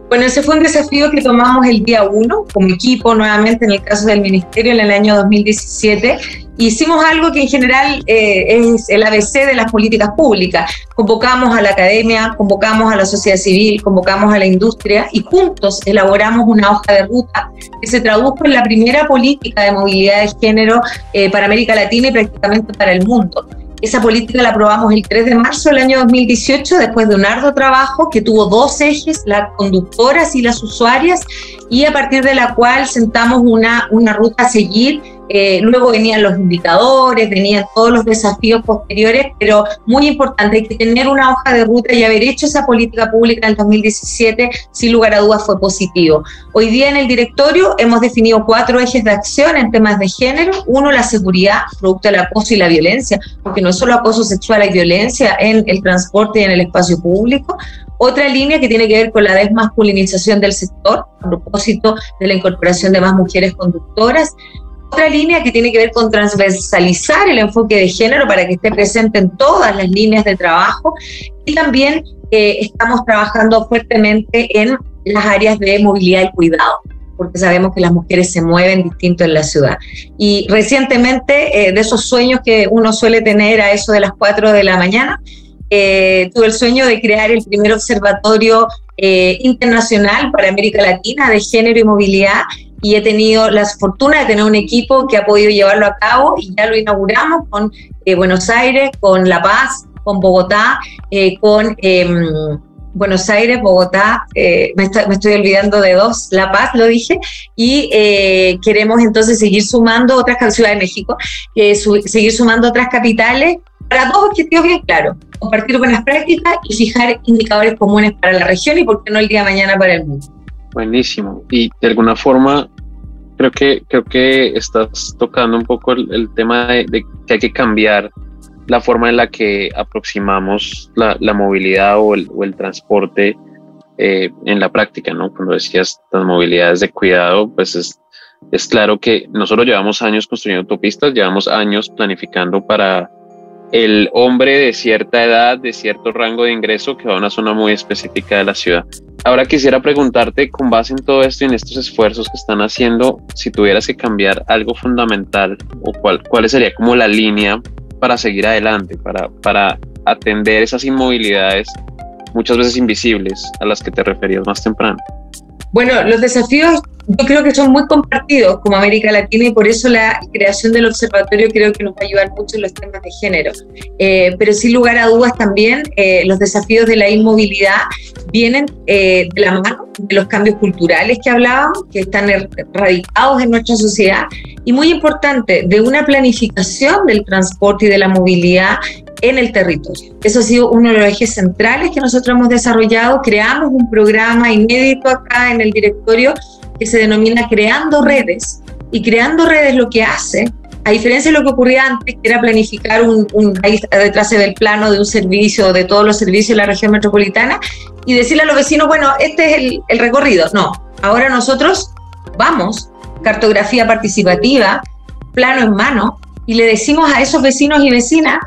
Bueno, ese fue un desafío que tomamos el día uno como equipo, nuevamente en el caso del Ministerio en el año 2017. Hicimos algo que en general eh, es el ABC de las políticas públicas. Convocamos a la academia, convocamos a la sociedad civil, convocamos a la industria y juntos elaboramos una hoja de ruta que se tradujo en la primera política de movilidad de género eh, para América Latina y prácticamente para el mundo. Esa política la aprobamos el 3 de marzo del año 2018 después de un arduo trabajo que tuvo dos ejes, las conductoras y las usuarias, y a partir de la cual sentamos una, una ruta a seguir eh, luego venían los indicadores, venían todos los desafíos posteriores, pero muy importante, hay que tener una hoja de ruta y haber hecho esa política pública en el 2017, sin lugar a dudas fue positivo. Hoy día en el directorio hemos definido cuatro ejes de acción en temas de género. Uno, la seguridad, producto del acoso y la violencia, porque no es solo acoso sexual, hay violencia en el transporte y en el espacio público. Otra línea que tiene que ver con la desmasculinización del sector, a propósito de la incorporación de más mujeres conductoras otra línea que tiene que ver con transversalizar el enfoque de género para que esté presente en todas las líneas de trabajo y también eh, estamos trabajando fuertemente en las áreas de movilidad y cuidado porque sabemos que las mujeres se mueven distinto en la ciudad. Y recientemente, eh, de esos sueños que uno suele tener a eso de las 4 de la mañana, eh, tuve el sueño de crear el primer observatorio internacional para América Latina de género y movilidad y he tenido la fortuna de tener un equipo que ha podido llevarlo a cabo y ya lo inauguramos con eh, Buenos Aires, con La Paz, con Bogotá, eh, con em, Buenos Aires, Bogotá, eh, me, estoy olvidando de dos, La Paz, lo dije, y queremos entonces seguir sumando otras, Ciudad de México, seguir sumando otras capitales para dos objetivos bien claros, compartir buenas prácticas y fijar indicadores comunes para la región y por qué no el día de mañana para el mundo. Buenísimo. Y de alguna forma, creo que, creo que estás tocando un poco el, tema de, que hay que cambiar la forma en la que aproximamos la, movilidad o el, transporte eh, en la práctica, ¿no? Cuando decías las movilidades de cuidado, pues es, es claro que nosotros llevamos años construyendo autopistas, llevamos años planificando para el hombre de cierta edad, de cierto rango de ingreso que va a una zona muy específica de la ciudad. Ahora quisiera preguntarte, con base en todo esto y en estos esfuerzos que están haciendo, si tuvieras que cambiar algo fundamental o cuál, cuál sería como la línea para seguir adelante, para, para atender esas inmovilidades muchas veces invisibles a las que te referías más temprano. Bueno, los desafíos yo creo que son muy compartidos como América Latina y por eso la creación del observatorio creo que nos va a ayudar mucho en los temas de género. Eh, pero sin lugar a dudas también eh, los desafíos de la inmovilidad vienen eh, de la mano de los cambios culturales que hablábamos, que están er, radicados en nuestra sociedad y muy importante, de una planificación del transporte y de la movilidad en el territorio. Eso ha sido uno de los ejes centrales que nosotros hemos desarrollado. Creamos un programa inédito acá en el directorio que se denomina Creando Redes. Y Creando Redes lo que hace, a diferencia de lo que ocurría antes, que era planificar un, un detrás del plano de un servicio, de todos los servicios de la región metropolitana, y decirle a los vecinos, bueno, este es el, el recorrido. No, ahora nosotros vamos, cartografía participativa, plano en mano, y le decimos a esos vecinos y vecinas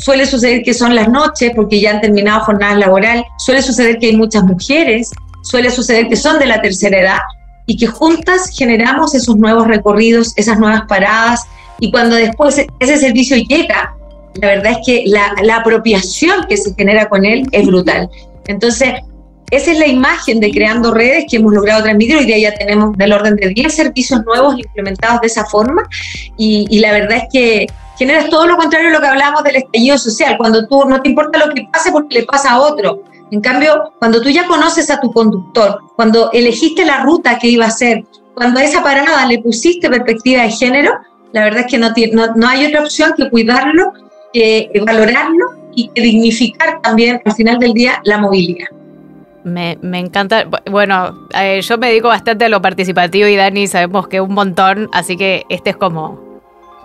Suele suceder que son las noches porque ya han terminado jornada laboral, suele suceder que hay muchas mujeres, suele suceder que son de la tercera edad y que juntas generamos esos nuevos recorridos, esas nuevas paradas y cuando después ese servicio llega, la verdad es que la, apropiación que se genera con él es brutal. Entonces, esa es la imagen de Creando Redes que hemos logrado transmitir. Hoy día ya tenemos del orden de 10 servicios nuevos implementados de esa forma y la verdad es que generas todo lo contrario a lo que hablábamos del estallido social, cuando tú no te importa lo que pase porque le pasa a otro. En cambio, cuando tú ya conoces a tu conductor, cuando elegiste la ruta que iba a hacer, cuando a esa parada le pusiste perspectiva de género, la verdad es que no, no, no hay otra opción que cuidarlo, que valorarlo y que dignificar también al final del día la movilidad. Me, encanta. Bueno, eh, yo me dedico bastante a lo participativo y Dani sabemos que un montón, así que este es como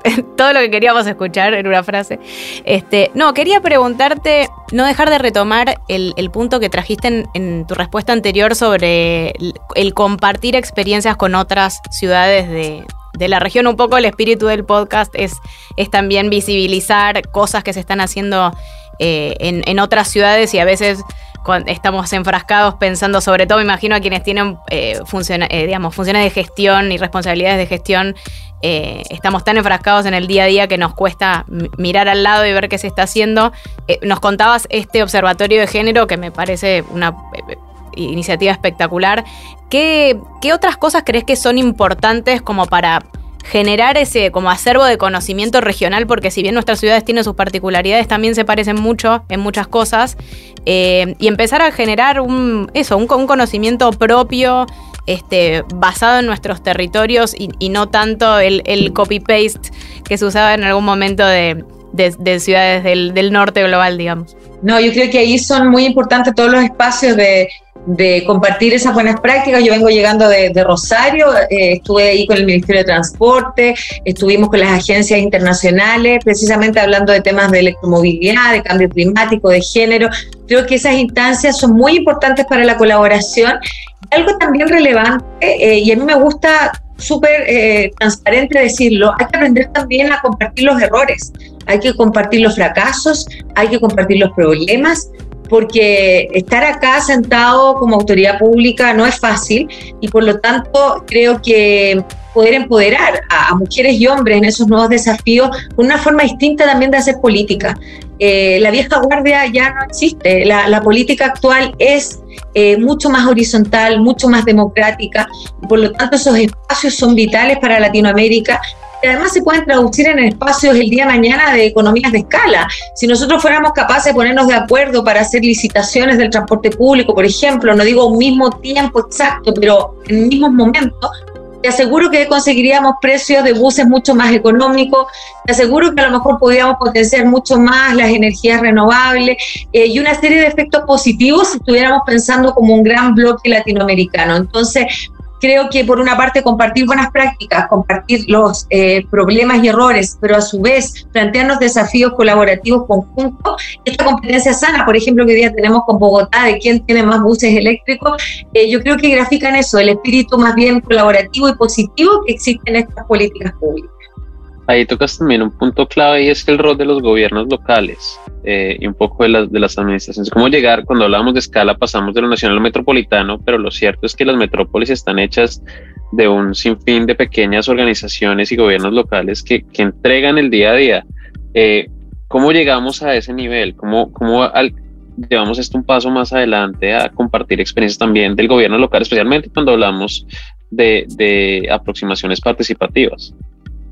todo lo que queríamos escuchar en una frase. Este, no, quería preguntarte, no dejar de retomar el, punto que trajiste en, tu respuesta anterior sobre el, compartir experiencias con otras ciudades de, la región. Un poco el espíritu del podcast es, también visibilizar cosas que se están haciendo eh, en, otras ciudades y a veces estamos enfrascados pensando, sobre todo me imagino a quienes tienen eh, eh, digamos, funciones de gestión y responsabilidades de gestión eh, estamos tan enfrascados en el día a día que nos cuesta mirar al lado y ver qué se está haciendo. Nos contabas este observatorio de género que me parece una iniciativa espectacular. ¿Qué, ¿Qué otras cosas crees que son importantes como para generar ese como acervo de conocimiento regional, porque si bien nuestras ciudades tienen sus particularidades, también se parecen mucho en muchas cosas, y empezar a generar un, eso, un, conocimiento propio este, basado en nuestros territorios y, no tanto el, copy-paste que se usaba en algún momento de, ciudades del, norte global, digamos. No, yo creo que ahí son muy importantes todos los espacios de, compartir esas buenas prácticas. Yo vengo llegando de, Rosario, eh, estuve ahí con el Ministerio de Transporte, estuvimos con las agencias internacionales, precisamente hablando de temas de electromovilidad, de cambio climático, de género. Creo que esas instancias son muy importantes para la colaboración algo también relevante, eh, y a mí me gusta súper eh, transparente decirlo, hay que aprender también a compartir los errores, hay que compartir los fracasos, hay que compartir los problemas, porque estar acá sentado como autoridad pública no es fácil y por lo tanto creo que poder empoderar a, mujeres y hombres en esos nuevos desafíos una forma distinta también de hacer política. eh, la vieja guardia ya no existe. La, política actual es eh, mucho más horizontal, mucho más democrática, y por lo tanto esos espacios son vitales para Latinoamérica y además se pueden traducir en espacios el día de mañana de economías de escala. Si nosotros fuéramos capaces de ponernos de acuerdo para hacer licitaciones del transporte público, por ejemplo, no digo un mismo tiempo exacto, pero en mismos momentos, te aseguro que conseguiríamos precios de buses mucho más económicos, te aseguro que a lo mejor podríamos potenciar mucho más las energías renovables eh, y una serie de efectos positivos si estuviéramos pensando como un gran bloque latinoamericano. Entonces, creo que por una parte compartir buenas prácticas, compartir los eh, problemas y errores, pero a su vez plantearnos desafíos colaborativos conjuntos, esta competencia sana, por ejemplo, que hoy día tenemos con Bogotá, de quién tiene más buses eléctricos, eh, yo creo que grafican eso, el espíritu más bien colaborativo y positivo que existe en estas políticas públicas. Ahí tocas también un punto clave y es que el rol de los gobiernos locales eh, y un poco de, las de las administraciones. ¿Cómo llegar? Cuando hablamos de escala pasamos de lo nacional al metropolitano, pero lo cierto es que las metrópolis están hechas de un sinfín de pequeñas organizaciones y gobiernos locales que, que entregan el día a día. Eh, ¿Cómo llegamos a ese nivel? ¿Cómo, cómo al, llevamos esto un paso más adelante a compartir experiencias también del gobierno local, especialmente cuando hablamos de, de aproximaciones participativas?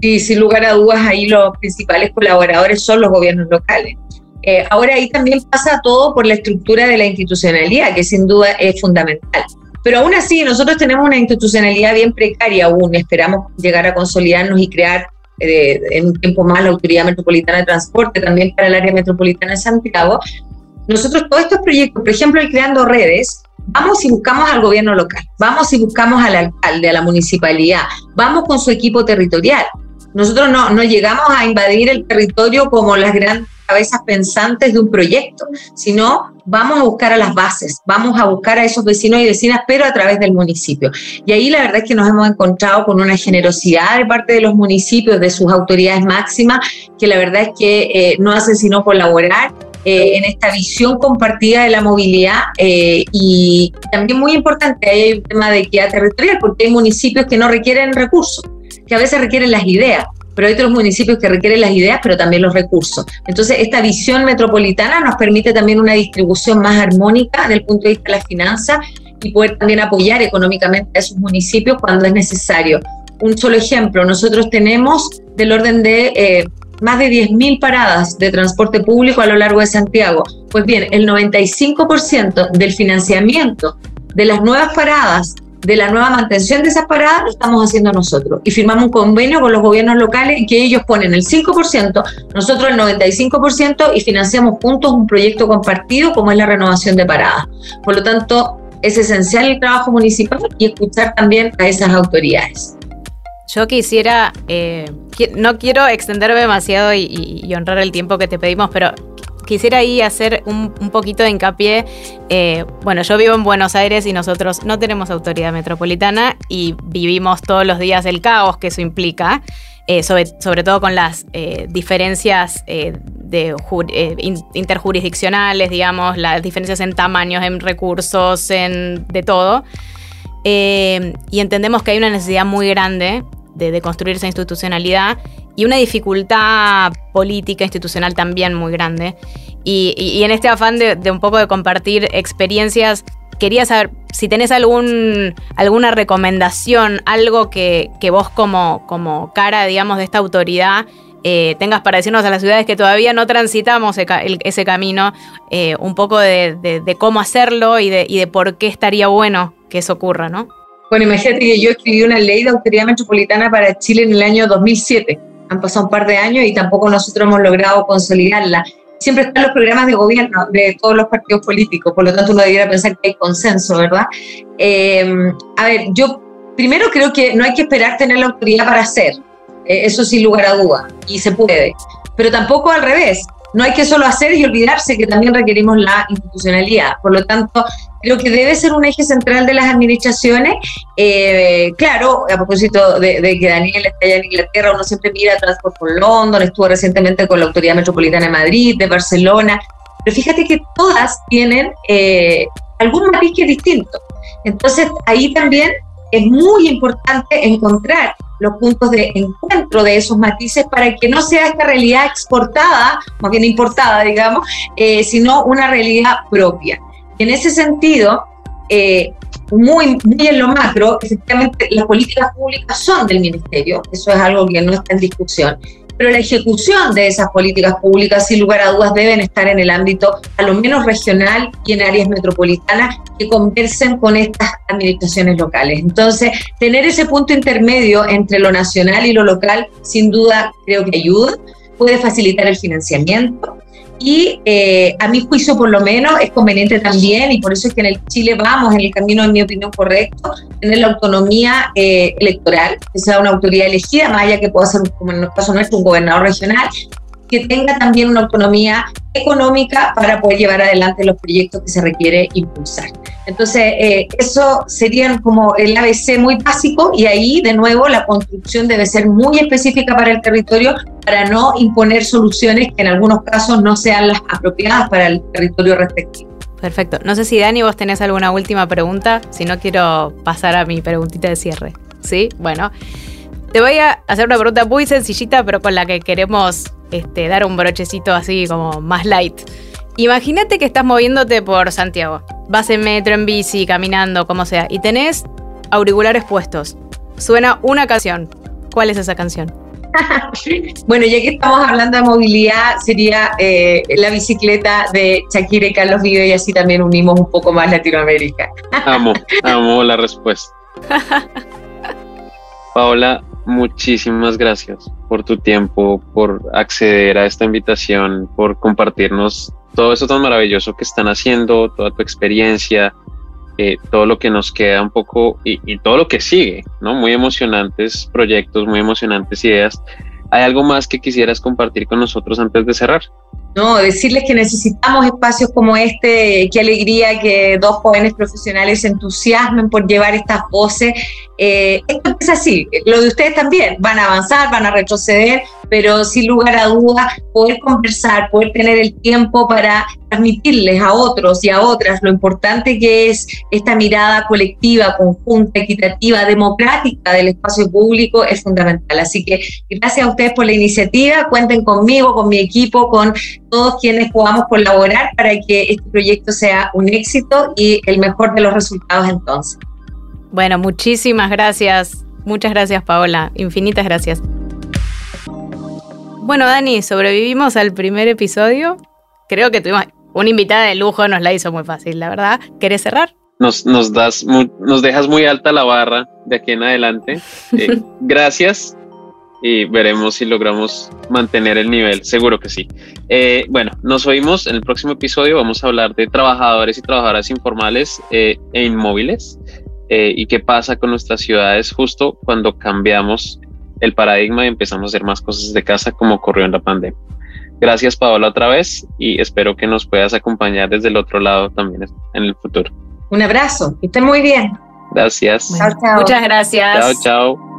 Y sin lugar a dudas ahí los principales colaboradores son los gobiernos locales. Eh, ahora ahí también pasa todo por la estructura de la institucionalidad, que sin duda es fundamental. Pero aún así, nosotros tenemos una institucionalidad bien precaria aún, esperamos llegar a consolidarnos y crear eh, en un tiempo más la Autoridad Metropolitana de Transporte, también para el área metropolitana de Santiago. Nosotros todos estos proyectos, por ejemplo, el Creando Redes, vamos y buscamos al gobierno local, vamos y buscamos al alcalde, a la municipalidad, vamos con su equipo territorial, nosotros no, llegamos a invadir el territorio como las grandes cabezas pensantes de un proyecto, sino vamos a buscar a las bases, vamos a buscar a esos vecinos y vecinas, pero a través del municipio. Y ahí la verdad es que nos hemos encontrado con una generosidad de parte de los municipios, de sus autoridades máximas, que la verdad es que eh, no hacen sino colaborar eh, en esta visión compartida de la movilidad eh, y también muy importante, hay el tema de equidad territorial, porque hay municipios que no requieren recursos que a veces requieren las ideas, pero hay otros municipios que requieren las ideas, pero también los recursos. Entonces, esta visión metropolitana nos permite también una distribución más armónica desde el punto de vista de las finanzas y poder también apoyar económicamente a esos municipios cuando es necesario. Un solo ejemplo, nosotros tenemos del orden de eh, más de 10.000 paradas de transporte público a lo largo de Santiago. Pues bien, el 95% del financiamiento de las nuevas paradas de la nueva mantención de esas paradas lo estamos haciendo nosotros. Y firmamos un convenio con los gobiernos locales en que ellos ponen el 5%, nosotros el 95% y financiamos juntos un proyecto compartido como es la renovación de paradas. Por lo tanto, es esencial el trabajo municipal y escuchar también a esas autoridades. Yo quisiera, eh, no quiero extenderme demasiado y honrar el tiempo que te pedimos, pero quisiera ahí hacer un, poquito de hincapié. Eh, bueno, yo vivo en Buenos Aires y nosotros no tenemos autoridad metropolitana y vivimos todos los días el caos que eso implica. Eh, sobre, todo con las eh, diferencias interjurisdiccionales, digamos, las diferencias en tamaños, en recursos, en de todo. y entendemos que hay una necesidad muy grande de, de construir esa institucionalidad y una dificultad política, institucional también muy grande. Y, en este afán de, un poco de compartir experiencias, quería saber si tenés algún, alguna recomendación, algo que, vos como, cara, digamos, de esta autoridad eh, tengas para decirnos a las ciudades que todavía no transitamos ese, camino, eh, un poco de, cómo hacerlo y de, y de por qué estaría bueno que eso ocurra, ¿no? Bueno, imagínate que yo escribí una ley de autoridad metropolitana para Chile en el año 2007 han pasado un par de años y tampoco nosotros hemos logrado consolidarla. Siempre están los programas de gobierno de todos los partidos políticos, por lo tanto uno debiera pensar que hay consenso, ¿verdad? Eh, a ver, yo primero creo que no hay que esperar tener la autoridad para hacer, eh, eso sin lugar a duda, y se puede, pero tampoco al revés no hay que solo hacer y olvidarse que también requerimos la institucionalidad. Por lo tanto, creo que debe ser un eje central de las administraciones. Eh, claro, a propósito de, que Daniel está allá en Inglaterra, uno siempre mira Transport for London, estuvo recientemente con la Autoridad Metropolitana de Madrid, de Barcelona, pero fíjate que todas tienen eh, algún matiz que es distinto. Entonces, ahí también es muy importante encontrar los puntos de encuentro de esos matices para que no sea esta realidad exportada, más bien importada, digamos, eh, sino una realidad propia. En ese sentido, eh, muy, muy en lo macro, efectivamente las políticas públicas son del ministerio, eso es algo que no está en discusión, pero la ejecución de esas políticas públicas, sin lugar a dudas, deben estar en el ámbito a lo menos regional y en áreas metropolitanas que conversen con estas administraciones locales. Entonces, tener ese punto intermedio entre lo nacional y lo local, sin duda, creo que ayuda, puede facilitar el financiamiento, y eh, a mi juicio por lo menos es conveniente también, y por eso es que en el Chile vamos en el camino, en mi opinión, correcto, tener la autonomía eh, electoral, que sea una autoridad elegida, más allá que pueda ser, como en el caso nuestro, un gobernador regional, que tenga también una autonomía económica para poder llevar adelante los proyectos que se requiere impulsar. Entonces, eh, eso sería como el ABC muy básico y ahí, de nuevo, la construcción debe ser muy específica para el territorio para no imponer soluciones que en algunos casos no sean las apropiadas para el territorio respectivo. Perfecto. No sé si Dani, vos tenés alguna última pregunta, si no quiero pasar a mi preguntita de cierre. ¿Sí? Bueno, te voy a hacer una pregunta muy sencillita, pero con la que queremos este, dar un brochecito así como más light. Imagínate que estás moviéndote por Santiago. Vas en metro, en bici, caminando, como sea, y tenés auriculares puestos. Suena una canción. ¿Cuál es esa canción? bueno, ya que estamos hablando de movilidad, sería eh, la bicicleta de Shakira y Carlos Vive y así también unimos un poco más Latinoamérica. amo, amo la respuesta. Paola, muchísimas gracias por tu tiempo, por acceder a esta invitación, por compartirnos todo eso tan maravilloso que están haciendo, toda tu experiencia, eh, todo lo que nos queda un poco y, y, todo lo que sigue, ¿no? Muy emocionantes proyectos, muy emocionantes ideas. ¿Hay algo más que quisieras compartir con nosotros antes de cerrar? No, decirles que necesitamos espacios como este, qué alegría que dos jóvenes profesionales se entusiasmen por llevar estas voces. Eh, esto es así, lo de ustedes también, van a avanzar, van a retroceder, pero sin lugar a dudas, poder conversar, poder tener el tiempo para transmitirles a otros y a otras lo importante que es esta mirada colectiva, conjunta, equitativa, democrática del espacio público es fundamental. Así que gracias a ustedes por la iniciativa, cuenten conmigo, con mi equipo, con todos quienes podamos colaborar para que este proyecto sea un éxito y el mejor de los resultados entonces. Bueno, muchísimas gracias. Muchas gracias, Paola. Infinitas gracias. Bueno, Dani, sobrevivimos al primer episodio. Creo que tuvimos una invitada de lujo, nos la hizo muy fácil, la verdad. ¿Querés cerrar? Nos, nos, das nos dejas muy alta la barra de aquí en adelante. Eh, gracias y veremos si logramos mantener el nivel. Seguro que sí. Eh, bueno, nos oímos en el próximo episodio. Vamos a hablar de trabajadores y trabajadoras informales eh, e inmóviles y qué pasa con nuestras ciudades justo cuando cambiamos el paradigma y empezamos a hacer más cosas de casa como ocurrió en la pandemia. Gracias Paola otra vez y espero que nos puedas acompañar desde el otro lado también en el futuro. Un abrazo, que estén muy bien. Gracias. Muchas gracias. Chao, chao.